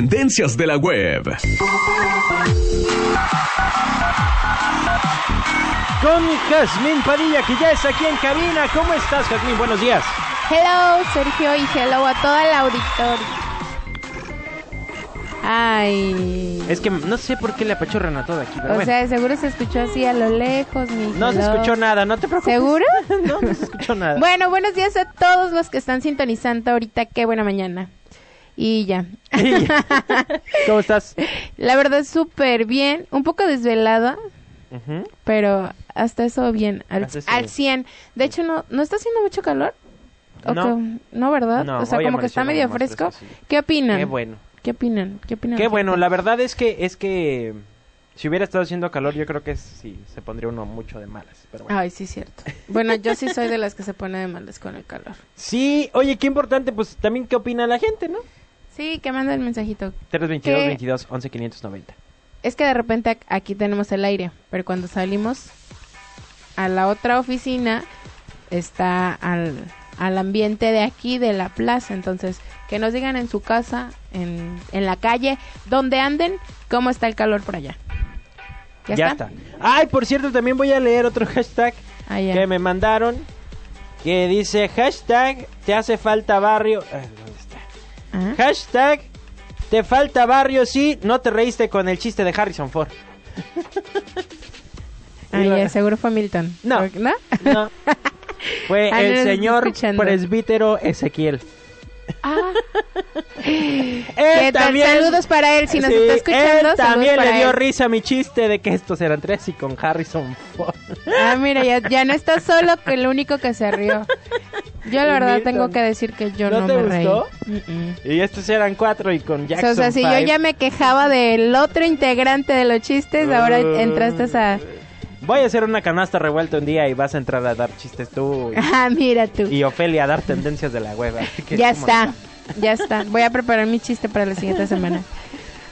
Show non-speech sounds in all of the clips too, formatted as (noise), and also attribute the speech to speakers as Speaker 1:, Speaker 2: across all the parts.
Speaker 1: tendencias de la web.
Speaker 2: Con Jazmín Padilla, que ya está aquí en cabina. ¿Cómo estás, Jazmín? Buenos días.
Speaker 3: Hello, Sergio, y hello a toda la auditorio. Ay.
Speaker 2: Es que no sé por qué le apachurran a todo aquí, pero
Speaker 3: O
Speaker 2: bueno.
Speaker 3: sea, seguro se escuchó así a lo lejos, mi
Speaker 2: no se escuchó nada, no te preocupes.
Speaker 3: ¿Seguro? (laughs)
Speaker 2: no, no se escuchó nada.
Speaker 3: Bueno, buenos días a todos los que están sintonizando ahorita. Qué buena mañana. (laughs) Y ya.
Speaker 2: ¿Cómo estás?
Speaker 3: La verdad, súper bien. Un poco desvelada, pero hasta eso bien. Al,
Speaker 2: eso
Speaker 3: al
Speaker 2: bien.
Speaker 3: 100. De hecho, ¿no, ¿no está haciendo mucho calor? ¿O
Speaker 2: No.
Speaker 3: No, ¿verdad?
Speaker 2: No,
Speaker 3: o sea, como que está medio fresco.
Speaker 2: fresco, sí.
Speaker 3: ¿Qué opinan?
Speaker 2: Qué bueno.
Speaker 3: ¿Qué opinan? ¿Qué opinan?
Speaker 2: Qué bueno, la verdad es que es que si hubiera estado haciendo calor, yo creo que sí se pondría uno mucho de malas, pero bueno.
Speaker 3: Ay, sí, cierto. Bueno, yo sí soy de las que se pone de malas con el calor.
Speaker 2: Sí, oye, qué importante, pues también qué opina la gente, ¿no?
Speaker 3: Sí, que manda el mensajito.
Speaker 2: 322
Speaker 3: ¿Qué?
Speaker 2: 22 11 590.
Speaker 3: Es que de repente aquí tenemos el aire, pero cuando salimos a la otra oficina está al, al ambiente de aquí, de la plaza. Entonces, que nos digan en su casa, en, en la calle, donde anden, cómo está el calor por allá. ¿Ya,
Speaker 2: Ya está? Ay, por cierto, también voy a leer otro hashtag
Speaker 3: Ah,
Speaker 2: que me mandaron que dice hashtag te hace falta barrio.
Speaker 3: Ah.
Speaker 2: Hashtag te falta barrio sí, no te reíste con el chiste de Harrison Ford.
Speaker 3: Ah, ya, seguro fue Milton.
Speaker 2: No.
Speaker 3: ¿No?
Speaker 2: No. (laughs) Fue
Speaker 3: Ah,
Speaker 2: el señor
Speaker 3: escuchando.
Speaker 2: presbítero Ezequiel.
Speaker 3: Ah. (laughs)
Speaker 2: Él
Speaker 3: ¿Qué tal? Saludos para él, si nos
Speaker 2: Sí,
Speaker 3: está escuchando.
Speaker 2: Él también le dio
Speaker 3: él.
Speaker 2: risa a mi chiste de que estos eran tres y con Harrison Ford.
Speaker 3: Ah, mira, ya, ya no estás solo que el único que se rió. (laughs) Yo la
Speaker 2: Y
Speaker 3: verdad
Speaker 2: Milton.
Speaker 3: tengo que decir que yo
Speaker 2: ¿No
Speaker 3: no,
Speaker 2: te
Speaker 3: me reí.
Speaker 2: gustó? Y estos eran cuatro y con Jackson
Speaker 3: o sea, si yo ya me quejaba del otro integrante de los chistes, ahora entraste a...
Speaker 2: Voy a hacer una canasta revuelta un día y vas a entrar a dar chistes tú
Speaker 3: Ah, mira tú.
Speaker 2: y, y Ofelia a dar tendencias de la que
Speaker 3: Ya
Speaker 2: ¿cómo
Speaker 3: está,
Speaker 2: no?
Speaker 3: ya está. Voy a preparar mi chiste para la siguiente semana.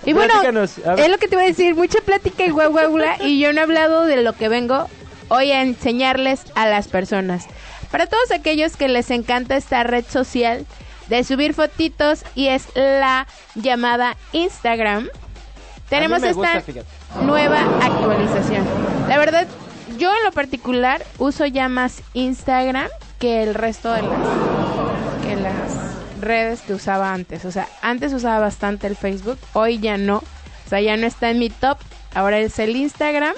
Speaker 3: Y bueno,
Speaker 2: Platícanos,
Speaker 3: es lo que te iba a decir, mucha plática y guau, guau, guau, y yo no he hablado de lo que vengo hoy a enseñarles a las personas. Para todos aquellos que les encanta esta red social de subir fotitos y es la llamada Instagram, tenemos esta
Speaker 2: gusta,
Speaker 3: nueva actualización. La verdad, yo en lo particular uso ya más Instagram que el resto de las que las redes que usaba antes. O sea, antes usaba bastante el Facebook, hoy ya no. O sea, ya no está en mi top. Ahora es el Instagram.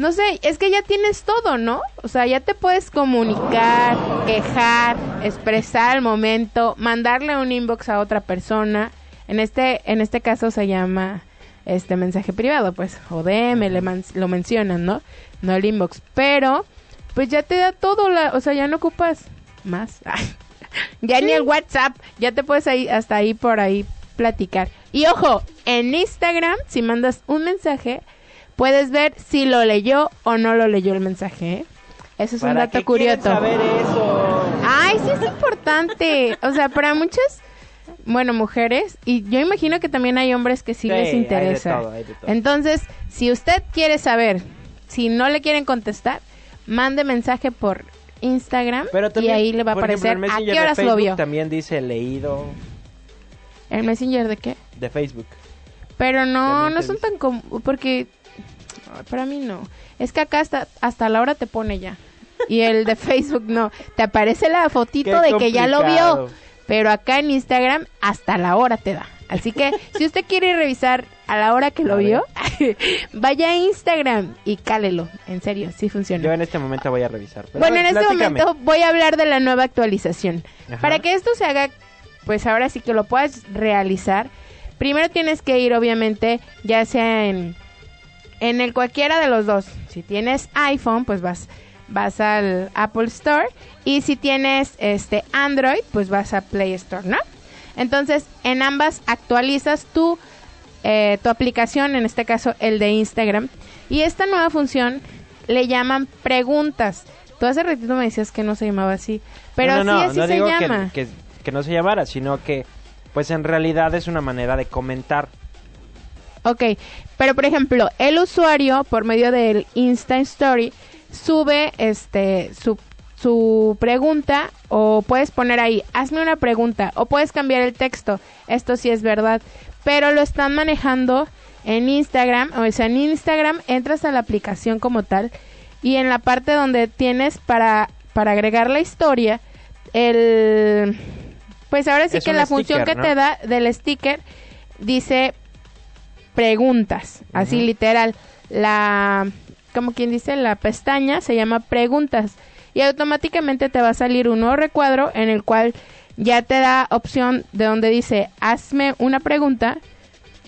Speaker 3: No sé, es que ya tienes todo, ¿no? O sea, ya te puedes comunicar, quejar, expresar el momento, mandarle un inbox a otra persona. En este, en este caso se llama este mensaje privado, pues, o DM, le man- lo mencionan, ¿no? No el inbox. Pero, pues ya te da todo, la, o sea, ya no ocupas más. (laughs) ya ni el WhatsApp, ya te puedes ahí, hasta ahí por ahí platicar. Y ojo, en Instagram, si mandas un mensaje, puedes ver si lo leyó o no lo leyó el mensaje. ¿eh? Eso es un
Speaker 2: ¿Para
Speaker 3: dato curioso.
Speaker 2: saber eso?
Speaker 3: Ay, sí es importante. O sea, para muchas, bueno, mujeres, y yo imagino que también hay hombres que sí,
Speaker 2: Sí, hay
Speaker 3: les
Speaker 2: de
Speaker 3: interesa.
Speaker 2: todo, hay de todo.
Speaker 3: Entonces, si usted quiere saber, si no le quieren contestar, mande mensaje por Instagram
Speaker 2: Pero
Speaker 3: y
Speaker 2: también,
Speaker 3: ahí le va a
Speaker 2: ejemplo,
Speaker 3: aparecer
Speaker 2: el
Speaker 3: a qué horas lo vio.
Speaker 2: También dice leído
Speaker 3: ¿El Messenger de qué?
Speaker 2: de Facebook.
Speaker 3: Pero no, no son tan como porque para mí no. Es que acá hasta hasta la hora te pone ya. Y el de (laughs) Facebook no, te aparece la fotito
Speaker 2: Qué
Speaker 3: de que ya lo vio. Pero acá en Instagram hasta la hora te da. Así que si usted quiere revisar a la hora que lo vio, (laughs) vaya a Instagram y cálelo. En serio, sí funciona.
Speaker 2: Yo en este momento voy a revisar. Pero
Speaker 3: Bueno, en este
Speaker 2: platícame.
Speaker 3: momento voy a hablar de la nueva actualización.
Speaker 2: Ajá.
Speaker 3: Para que esto se haga, pues ahora sí que lo puedas realizar, primero tienes que ir obviamente ya sea en, en el cualquiera de los dos. Si tienes iPhone, pues vas vas al Apple Store y si tienes este Android, pues vas a Play Store, ¿no? Entonces, en ambas actualizas tu eh, tu aplicación, en este caso el de Instagram, y esta nueva función le llaman preguntas. Tú hace ratito me decías que no se llamaba así, pero
Speaker 2: no, no,
Speaker 3: sí
Speaker 2: no,
Speaker 3: así
Speaker 2: no
Speaker 3: se
Speaker 2: digo que-
Speaker 3: llama.
Speaker 2: Que, que no se llamara, sino que pues en realidad es una manera de comentar.
Speaker 3: Ok, pero por ejemplo, el usuario por medio del Insta Story sube este su, su pregunta o puedes poner ahí, hazme una pregunta, o puedes cambiar el texto, esto sí es verdad, pero lo están manejando en Instagram, o sea, en Instagram entras a la aplicación como tal y en la parte donde tienes para, para agregar la historia, el... Pues ahora sí
Speaker 2: Es
Speaker 3: que la función que
Speaker 2: ¿no?
Speaker 3: te da del sticker dice preguntas, así literal. La, como quien dice, la pestaña se llama preguntas y automáticamente te va a salir un nuevo recuadro en el cual ya te da opción de donde dice hazme una pregunta,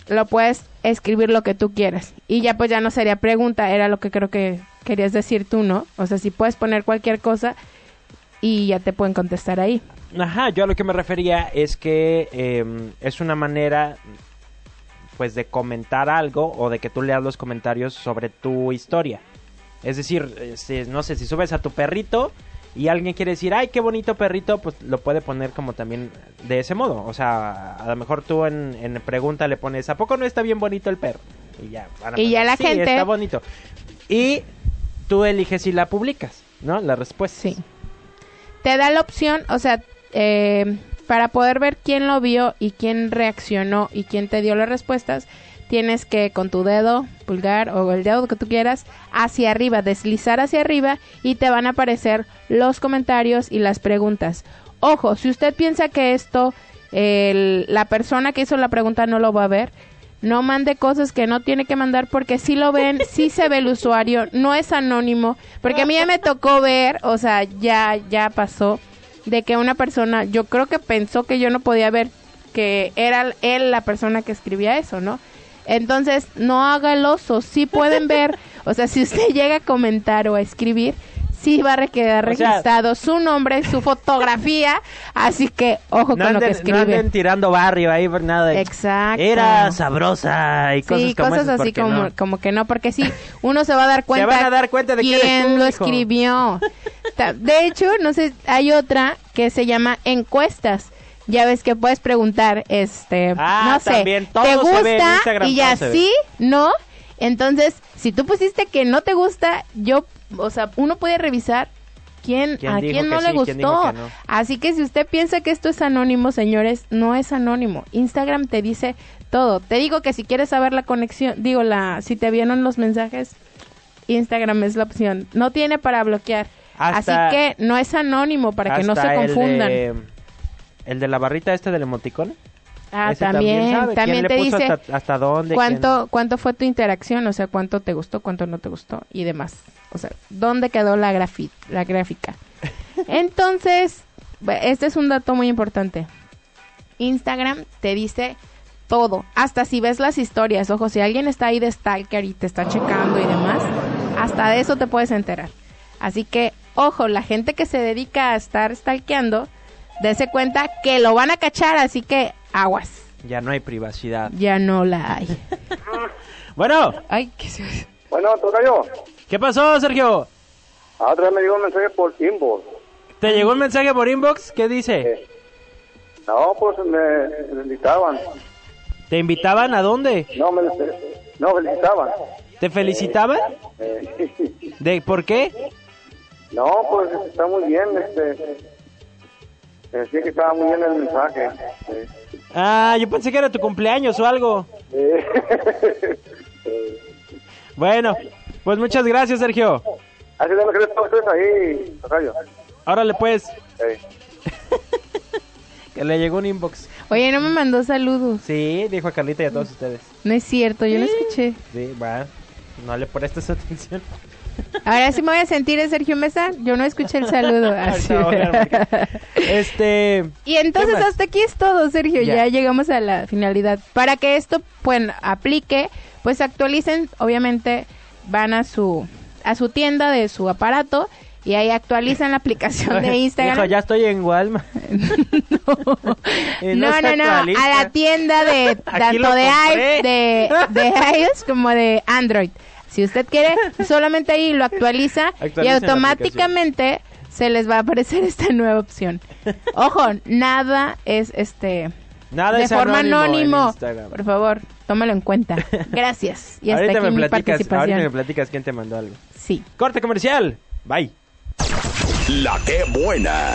Speaker 3: lo puedes escribir lo que tú quieras y ya pues ya no sería pregunta, era lo que creo que querías decir tú, ¿no? O sea, si puedes poner cualquier cosa y ya te pueden contestar ahí.
Speaker 2: Ajá, yo a lo que me refería es que em, es una manera pues de comentar algo o de que tú leas los comentarios sobre tu historia. Es decir, eh, si- no sé, si subes a tu perrito y alguien quiere decir, ay, qué bonito perrito, pues lo puede poner como también de ese modo. O sea, a lo mejor tú en, en pregunta le pones, ¿a poco no está bien bonito el perro? Y ya, van a
Speaker 3: Y ya la
Speaker 2: "Sí,
Speaker 3: gente-
Speaker 2: está bonito. Y tú eliges si la publicas, ¿no? La respuesta.
Speaker 3: Sí. Te da la opción, o sea, eh, para poder ver quién lo vio y quién reaccionó y quién te dio las respuestas, tienes que con tu dedo pulgar o el dedo que tú quieras hacia arriba, deslizar hacia arriba y te van a aparecer los comentarios y las preguntas. Ojo, si usted piensa que esto, el- la persona que hizo la pregunta no lo va a ver, no mande cosas que no tiene que mandar porque si lo ven, (laughs) sí se ve el usuario, no es anónimo, porque a mí ya me tocó ver, o sea, ya ya pasó de que una persona, yo creo que pensó que yo no podía ver que era él la persona que escribía eso, ¿no? Entonces, no haga el oso, sí pueden ver, (laughs) o sea, si usted llega a comentar o a escribir, sí va a quedar
Speaker 2: O sea-
Speaker 3: registrado su nombre, su fotografía, así que ojo
Speaker 2: No
Speaker 3: con lo que
Speaker 2: anden, no anden tirando barrio ahí, por nada de...
Speaker 3: Exacto.
Speaker 2: Era sabrosa y cosas
Speaker 3: Sí,
Speaker 2: como
Speaker 3: cosas
Speaker 2: esas,
Speaker 3: así como,
Speaker 2: no.
Speaker 3: como que no, porque sí, uno se va a dar (laughs) cuenta.
Speaker 2: van a dar cuenta de quién
Speaker 3: lo escribió. (laughs) De hecho, no sé, hay otra que se llama encuestas. Ya ves que puedes preguntar, este,
Speaker 2: Ah,
Speaker 3: no sé, ¿te gusta? Y ya sí, no. Entonces, si tú pusiste que no te gusta, yo, o sea, uno puede revisar quién,
Speaker 2: ¿Quién
Speaker 3: a quién no le
Speaker 2: sí,
Speaker 3: gustó.
Speaker 2: que no?
Speaker 3: Así que si usted piensa que esto es anónimo, señores, no es anónimo. Instagram te dice todo. Te digo que si quieres saber la conexión, digo la, si te vieron los mensajes, Instagram es la opción. No tiene para bloquear.
Speaker 2: Hasta-
Speaker 3: Así que no es anónimo para que no se
Speaker 2: el
Speaker 3: confundan.
Speaker 2: de- El de la barrita este del emoticón.
Speaker 3: Ah,
Speaker 2: Ese
Speaker 3: también, también,
Speaker 2: quién
Speaker 3: te
Speaker 2: le puso
Speaker 3: dice
Speaker 2: hasta, hasta dónde.
Speaker 3: cuánto, cuánto fue tu interacción, o sea, cuánto te gustó, cuánto no te gustó y demás. O sea, dónde quedó la, grafi- la gráfica. (laughs) Entonces, este es un dato muy importante. Instagram te dice todo, hasta si ves las historias, ojo, si alguien está ahí de stalker y te está checando y demás, hasta de eso te puedes enterar. Así que, ojo, la gente que se dedica a estar stalkeando, dése cuenta que lo van a cachar, así que aguas.
Speaker 2: Ya no hay privacidad.
Speaker 3: ya no la hay. (laughs)
Speaker 2: Bueno,
Speaker 3: Ay, qué se...
Speaker 1: Bueno, tocayo.
Speaker 2: ¿qué pasó, Sergio?
Speaker 1: Ah, otra vez me llegó un mensaje por inbox.
Speaker 2: ¿Te llegó un mensaje por inbox? ¿Qué dice?
Speaker 1: Eh, No, pues me, me invitaban.
Speaker 2: ¿Te invitaban a dónde?
Speaker 1: No, me no, felicitaban.
Speaker 2: ¿Te felicitaban?
Speaker 1: Eh, (laughs)
Speaker 2: ¿De por qué?
Speaker 1: No, pues está muy bien. Este, decía que estaba muy bien el mensaje. Eh,
Speaker 2: Ah, yo pensé que era tu cumpleaños o algo.
Speaker 1: eh, (laughs)
Speaker 2: Bueno, pues muchas gracias, Sergio.
Speaker 1: Así de lo que ustedes ahí, tocayo.
Speaker 2: Órale, pues,
Speaker 1: Eh, (laughs)
Speaker 2: que le llegó un inbox.
Speaker 3: Oye, no me mandó saludos.
Speaker 2: Sí, dijo a Carlita y a todos ustedes.
Speaker 3: No es cierto, yo no escuché.
Speaker 2: Sí, va. No le prestes (laughs) atención.
Speaker 3: Ahora sí me voy a sentir Sergio Mesa. Yo no escuché el saludo. (laughs) Así.
Speaker 2: Este.
Speaker 3: Y entonces hasta aquí es todo, Sergio.
Speaker 2: Ya.
Speaker 3: Ya. llegamos a la finalidad. Para que esto pues aplique, pues actualicen, obviamente van a su a su tienda de su aparato y ahí actualizan la aplicación de (laughs) Instagram.
Speaker 2: Hijo, ya estoy en Walmart. (laughs)
Speaker 3: No, no, no, a la tienda de tanto de, de, de iOS como de Android. Si usted quiere, (laughs) solamente ahí lo actualiza y automáticamente se les va a aparecer (laughs) esta nueva opción. Ojo, nada es este
Speaker 2: Nada
Speaker 3: de
Speaker 2: es
Speaker 3: forma
Speaker 2: anónimo.
Speaker 3: Por favor, tómalo en cuenta. Gracias. Y hasta
Speaker 2: ahorita
Speaker 3: aquí
Speaker 2: me
Speaker 3: mi
Speaker 2: platicas, ahorita
Speaker 3: participación.
Speaker 2: me platicas quién te mandó algo.
Speaker 3: Sí.
Speaker 2: Corte comercial. Bye.
Speaker 4: La que buena.